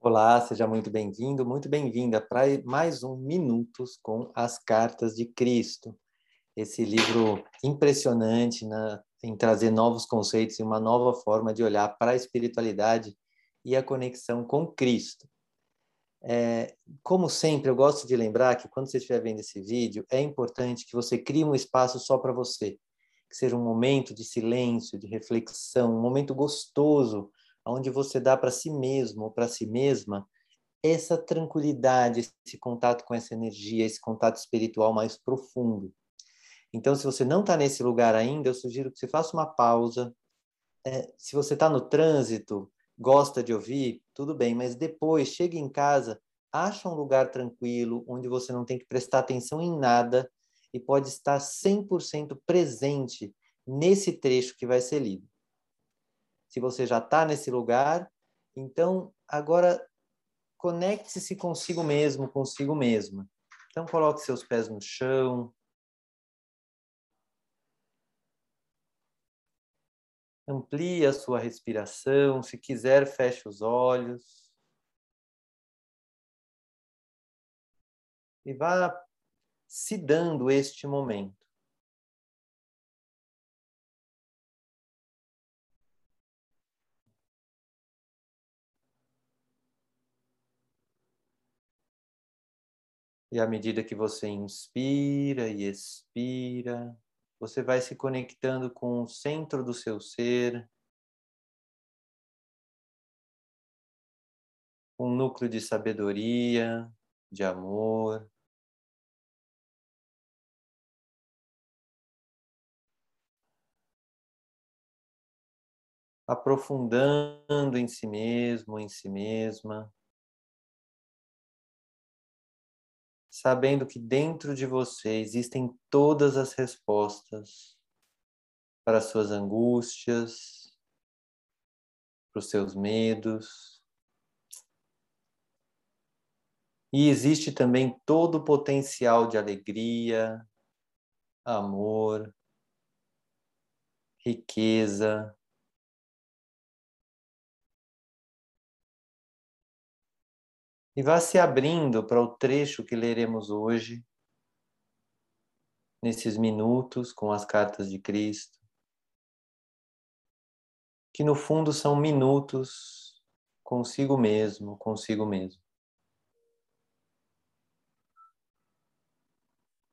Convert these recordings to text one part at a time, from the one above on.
Olá, seja muito bem-vindo, muito bem-vinda para mais um Minutos com as Cartas de Cristo. Esse livro impressionante na, em trazer novos conceitos e uma nova forma de olhar para a espiritualidade e a conexão com Cristo. É, como sempre, eu gosto de lembrar que quando você estiver vendo esse vídeo, é importante que você crie um espaço só para você, que seja um momento de silêncio, de reflexão, um momento gostoso onde você dá para si mesmo ou para si mesma essa tranquilidade, esse contato com essa energia, esse contato espiritual mais profundo. Então, se você não está nesse lugar ainda, eu sugiro que você faça uma pausa. É, se você está no trânsito, gosta de ouvir, tudo bem, mas depois, chegue em casa, acha um lugar tranquilo, onde você não tem que prestar atenção em nada e pode estar 100% presente nesse trecho que vai ser lido se você já está nesse lugar. Então, agora conecte-se consigo mesmo, consigo mesma. Então, coloque seus pés no chão. Amplie a sua respiração. Se quiser, feche os olhos. E vá se dando este momento. E à medida que você inspira e expira, você vai se conectando com o centro do seu ser, um núcleo de sabedoria, de amor. Aprofundando em si mesmo, em si mesma. Sabendo que dentro de você existem todas as respostas para as suas angústias, para os seus medos. E existe também todo o potencial de alegria, amor, riqueza, e vá se abrindo para o trecho que leremos hoje, nesses minutos com as cartas de Cristo, que no fundo são minutos consigo mesmo, consigo mesmo.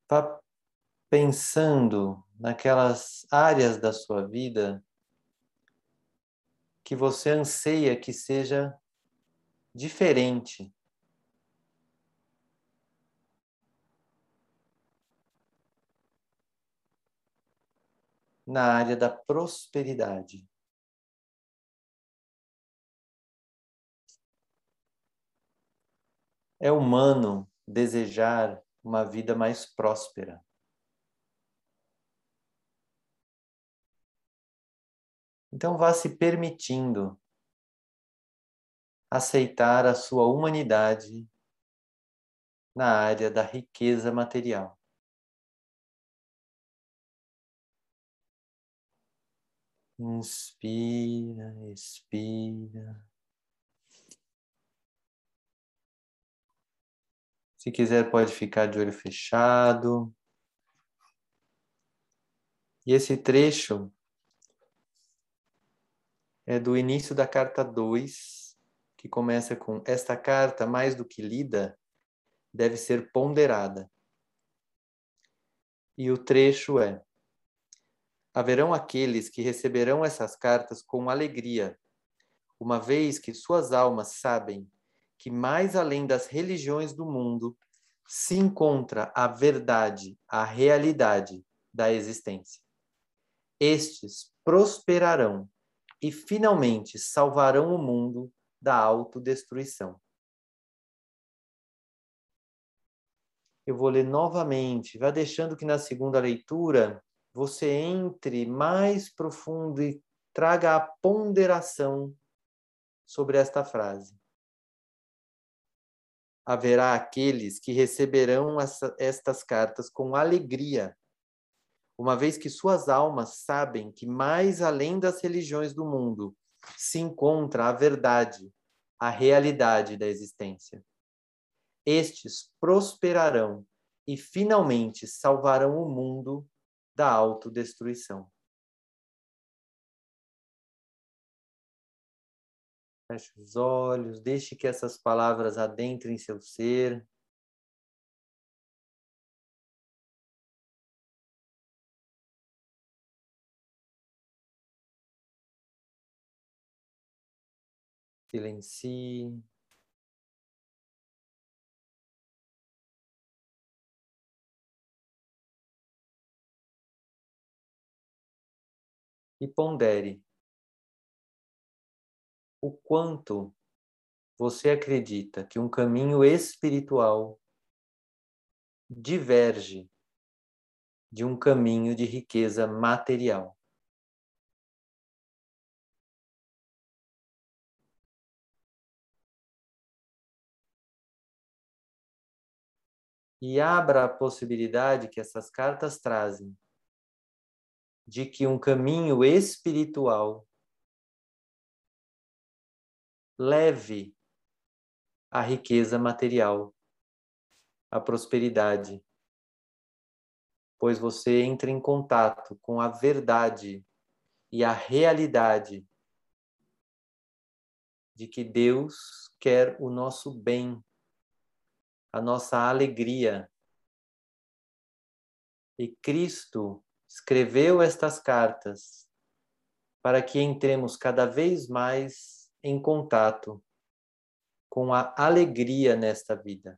Vá pensando naquelas áreas da sua vida que você anseia que seja diferente na área da prosperidade. É humano desejar uma vida mais próspera. Então vá se permitindo aceitar a sua humanidade na área da riqueza material. Inspira, expira. Se quiser, pode ficar de olho fechado. E esse trecho é do início da carta 2, que começa com: Esta carta, mais do que lida, deve ser ponderada. E o trecho é: haverão aqueles que receberão essas cartas com alegria, uma vez que suas almas sabem que mais além das religiões do mundo se encontra a verdade, a realidade da existência. Estes prosperarão e finalmente salvarão o mundo da autodestruição. Eu vou ler novamente, vá deixando que na segunda leitura você entre mais profundo e traga a ponderação sobre esta frase. Haverá aqueles que receberão essa, estas cartas com alegria, uma vez que suas almas sabem que mais além das religiões do mundo se encontra a verdade, a realidade da existência. Estes prosperarão e finalmente salvarão o mundo da autodestruição. Feche os olhos, deixe que essas palavras adentrem seu ser. Silencie. E pondere o quanto você acredita que um caminho espiritual diverge de um caminho de riqueza material. E abra a possibilidade que essas cartas trazem de que um caminho espiritual leve a riqueza material, a prosperidade, pois você entra em contato com a verdade e a realidade de que Deus quer o nosso bem, a nossa alegria. E Cristo escreveu estas cartas para que entremos cada vez mais em contato com a alegria nesta vida.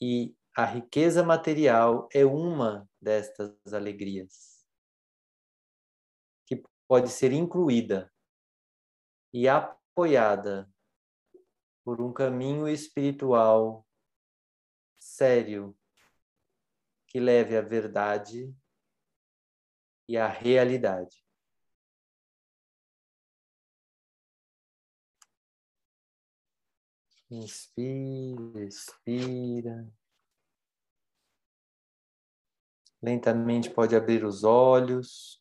E a riqueza material é uma destas alegrias, que pode ser incluída e apoiada por um caminho espiritual sério que leve à verdade e à realidade. Inspira, expira. Lentamente pode abrir os olhos.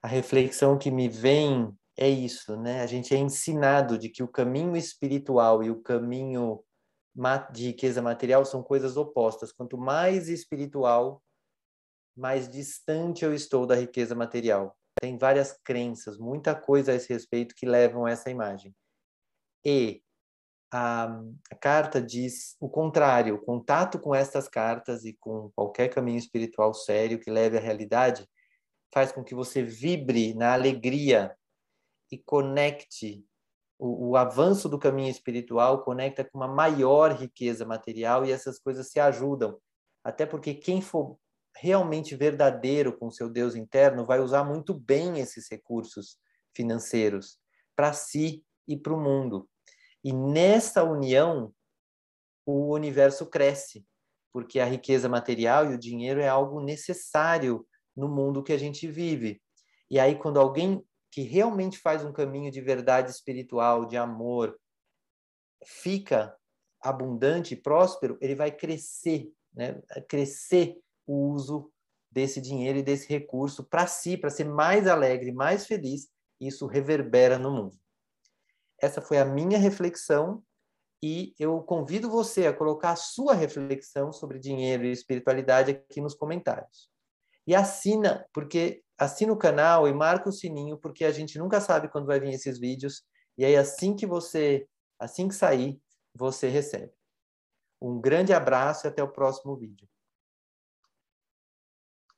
A reflexão que me vem é isso, né? A gente é ensinado de que o caminho espiritual e o caminho de riqueza material são coisas opostas. Quanto mais espiritual, mais distante eu estou da riqueza material. Tem várias crenças, muita coisa a esse respeito que levam a essa imagem. E a, a carta diz o contrário, o contato com estas cartas e com qualquer caminho espiritual sério que leve à realidade faz com que você vibre na alegria e conecte o, o, avanço do caminho espiritual conecta com uma maior riqueza material e essas coisas se ajudam. Até porque quem for realmente verdadeiro com seu Deus interno vai usar muito bem esses recursos financeiros para si e para o mundo. E nessa união, o universo cresce, porque a riqueza material e o dinheiro é algo necessário no mundo que a gente vive. E aí, quando alguém que realmente faz um caminho de verdade espiritual, de amor, fica abundante e próspero, ele vai crescer, né? crescer o uso desse dinheiro e desse recurso para si, para ser mais alegre, mais feliz. Isso reverbera no mundo. Essa foi a minha reflexão e eu convido você a colocar a sua reflexão sobre dinheiro e espiritualidade aqui nos comentários. E assina, porque assina o canal e marca o sininho, porque a gente nunca sabe quando vai vir esses vídeos. E aí assim que você, assim que sair, você recebe. Um grande abraço e até o próximo vídeo.